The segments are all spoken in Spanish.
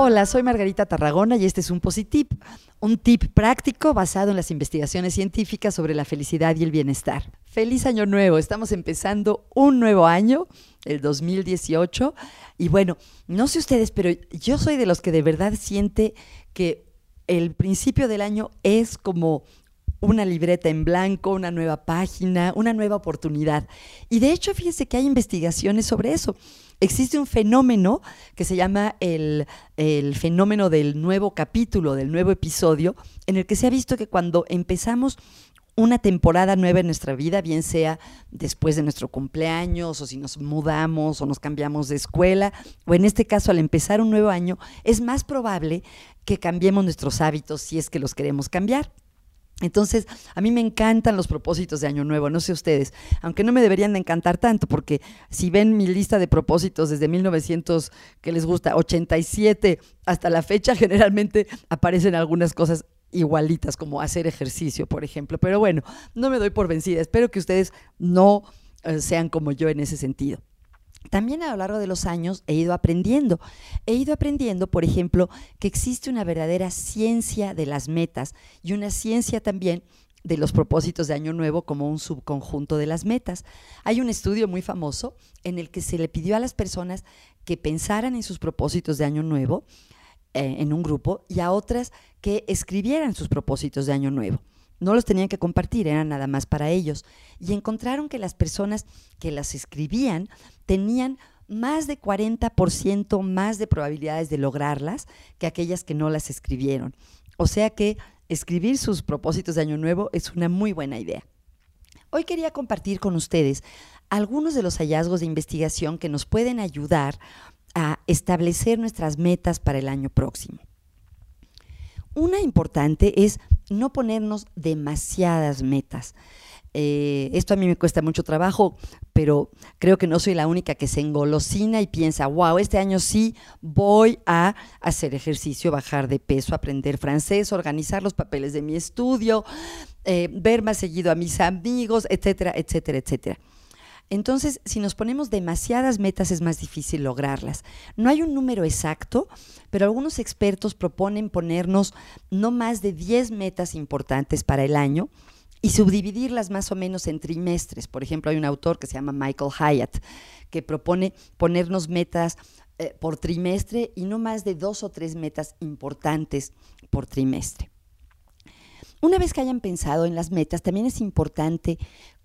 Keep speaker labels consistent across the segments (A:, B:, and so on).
A: Hola, soy Margarita Tarragona y este es un Positip, un tip práctico basado en las investigaciones científicas sobre la felicidad y el bienestar. Feliz año nuevo, estamos empezando un nuevo año, el 2018, y bueno, no sé ustedes, pero yo soy de los que de verdad siente que el principio del año es como una libreta en blanco, una nueva página, una nueva oportunidad. Y de hecho, fíjense que hay investigaciones sobre eso. Existe un fenómeno que se llama el, fenómeno del nuevo capítulo, del nuevo episodio, en el que se ha visto que cuando empezamos una temporada nueva en nuestra vida, bien sea después de nuestro cumpleaños o si nos mudamos o nos cambiamos de escuela, o en este caso al empezar un nuevo año, es más probable que cambiemos nuestros hábitos si es que los queremos cambiar. Entonces, a mí me encantan los propósitos de Año Nuevo, no sé ustedes, aunque no me deberían de encantar tanto, porque si ven mi lista de propósitos desde 1900, que les gusta, 87 hasta la fecha, generalmente aparecen algunas cosas igualitas, como hacer ejercicio, por ejemplo. Pero bueno, no me doy por vencida, espero que ustedes no eh, sean como yo en ese sentido. También a lo largo de los años he ido aprendiendo. He ido aprendiendo, por ejemplo, que existe una verdadera ciencia de las metas y una ciencia también de los propósitos de Año Nuevo como un subconjunto de las metas. Hay un estudio muy famoso en el que se le pidió a las personas que pensaran en sus propósitos de Año Nuevo eh, en un grupo y a otras que escribieran sus propósitos de Año Nuevo. No los tenían que compartir, eran nada más para ellos. Y encontraron que las personas que las escribían tenían más de 40% más de probabilidades de lograrlas que aquellas que no las escribieron. O sea que escribir sus propósitos de Año Nuevo es una muy buena idea. Hoy quería compartir con ustedes algunos de los hallazgos de investigación que nos pueden ayudar a establecer nuestras metas para el año próximo. Una importante es no ponernos demasiadas metas. Eh, esto a mí me cuesta mucho trabajo, pero creo que no soy la única que se engolosina y piensa, wow, este año sí voy a hacer ejercicio, bajar de peso, aprender francés, organizar los papeles de mi estudio, eh, ver más seguido a mis amigos, etcétera, etcétera, etcétera. Entonces, si nos ponemos demasiadas metas es más difícil lograrlas. No hay un número exacto, pero algunos expertos proponen ponernos no más de 10 metas importantes para el año y subdividirlas más o menos en trimestres. Por ejemplo, hay un autor que se llama Michael Hyatt que propone ponernos metas eh, por trimestre y no más de dos o tres metas importantes por trimestre. Una vez que hayan pensado en las metas, también es importante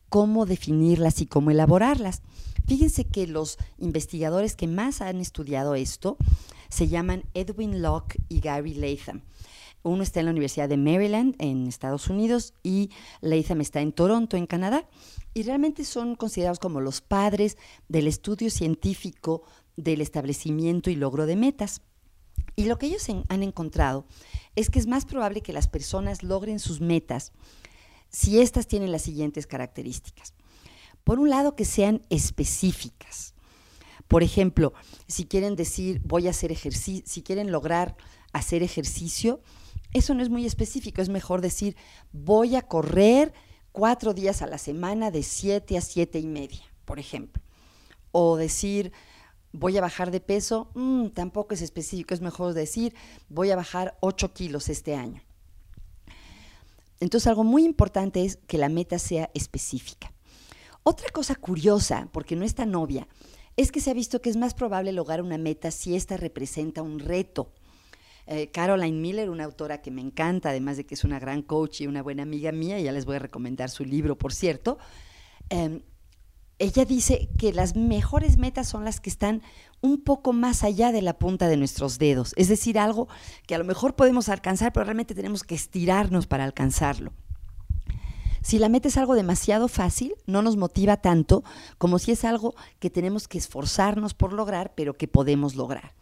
A: cómo definirlas y cómo elaborarlas. Fíjense que los investigadores que más han estudiado esto se llaman Edwin Locke y Gary Latham. Uno está en la Universidad de Maryland, en Estados Unidos, y Latham está en Toronto, en Canadá. Y realmente son considerados como los padres del estudio científico del establecimiento y logro de metas. Y lo que ellos han encontrado es que es más probable que las personas logren sus metas si estas tienen las siguientes características. Por un lado, que sean específicas. Por ejemplo, si quieren decir voy a hacer ejercicio, si quieren lograr hacer ejercicio, eso no es muy específico, es mejor decir voy a correr cuatro días a la semana de siete a siete y media, por ejemplo. O decir voy a bajar de peso, mm, tampoco es específico, es mejor decir voy a bajar ocho kilos este año. Entonces algo muy importante es que la meta sea específica. Otra cosa curiosa, porque no es tan obvia, es que se ha visto que es más probable lograr una meta si ésta representa un reto. Eh, Caroline Miller, una autora que me encanta, además de que es una gran coach y una buena amiga mía, ya les voy a recomendar su libro, por cierto, em, ella dice que las mejores metas son las que están un poco más allá de la punta de nuestros dedos, es decir, algo que a lo mejor podemos alcanzar, pero realmente tenemos que estirarnos para alcanzarlo. Si la meta es algo demasiado fácil, no nos motiva tanto como si es algo que tenemos que esforzarnos por lograr, pero que podemos lograr.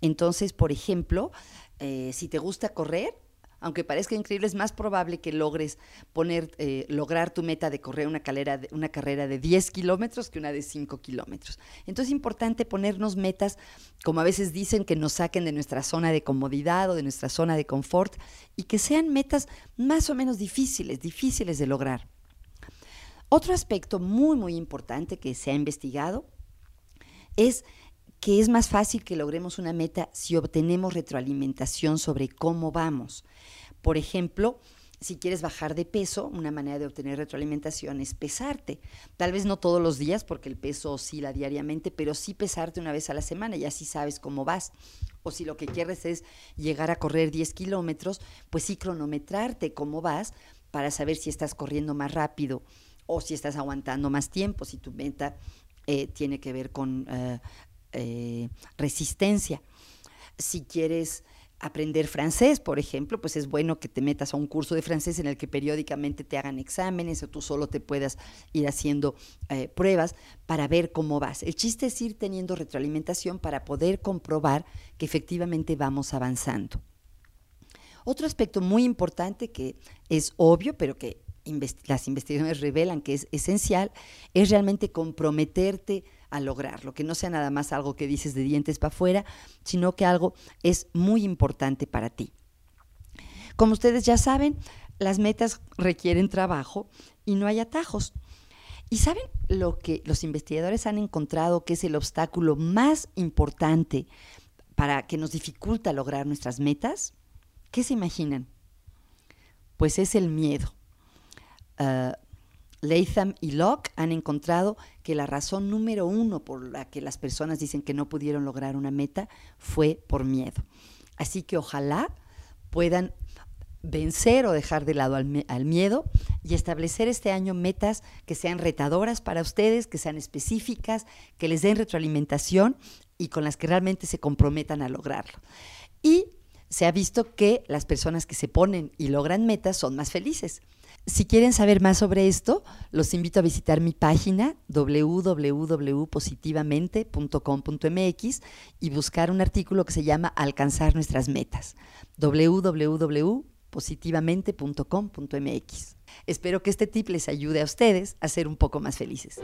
A: Entonces, por ejemplo, eh, si te gusta correr, aunque parezca increíble, es más probable que logres poner, eh, lograr tu meta de correr una, carrera, una carrera de 10 kilómetros que una de 5 kilómetros. Entonces es importante ponernos metas, como a veces dicen, que nos saquen de nuestra zona de comodidad o de nuestra zona de confort y que sean metas más o menos difíciles, difíciles de lograr. Otro aspecto muy, muy importante que se ha investigado es que es más fácil que logremos una meta si obtenemos retroalimentación sobre cómo vamos. Por ejemplo, si quieres bajar de peso, una manera de obtener retroalimentación es pesarte. Tal vez no todos los días, porque el peso oscila diariamente, pero sí pesarte una vez a la semana y así sabes cómo vas. O si lo que quieres es llegar a correr 10 kilómetros, pues sí cronometrarte cómo vas para saber si estás corriendo más rápido o si estás aguantando más tiempo, si tu meta eh, tiene que ver con eh, eh, resistencia. Si quieres aprender francés, por ejemplo, pues es bueno que te metas a un curso de francés en el que periódicamente te hagan exámenes o tú solo te puedas ir haciendo eh, pruebas para ver cómo vas. El chiste es ir teniendo retroalimentación para poder comprobar que efectivamente vamos avanzando. Otro aspecto muy importante que es obvio, pero que las investigaciones revelan que es esencial, es realmente comprometerte a lograrlo, que no sea nada más algo que dices de dientes para afuera, sino que algo es muy importante para ti. Como ustedes ya saben, las metas requieren trabajo y no hay atajos. ¿Y saben lo que los investigadores han encontrado que es el obstáculo más importante para que nos dificulta lograr nuestras metas? ¿Qué se imaginan? Pues es el miedo. Ah, Latham y Locke han encontrado que la razón número uno por la que las personas dicen que no pudieron lograr una meta fue por miedo. Así que ojalá puedan vencer o dejar de lado al, al, miedo y establecer este año metas que sean retadoras para ustedes, que sean específicas, que les den retroalimentación y con las que realmente se comprometan a lograrlo. Y se ha visto que las personas que se ponen y logran metas son más felices. Si quieren saber más sobre esto, los invito a visitar mi página www.positivamente.com.mx y buscar un artículo que se llama Alcanzar nuestras metas. www.positivamente.com.mx. Espero que este tip les ayude a ustedes a ser un poco más felices.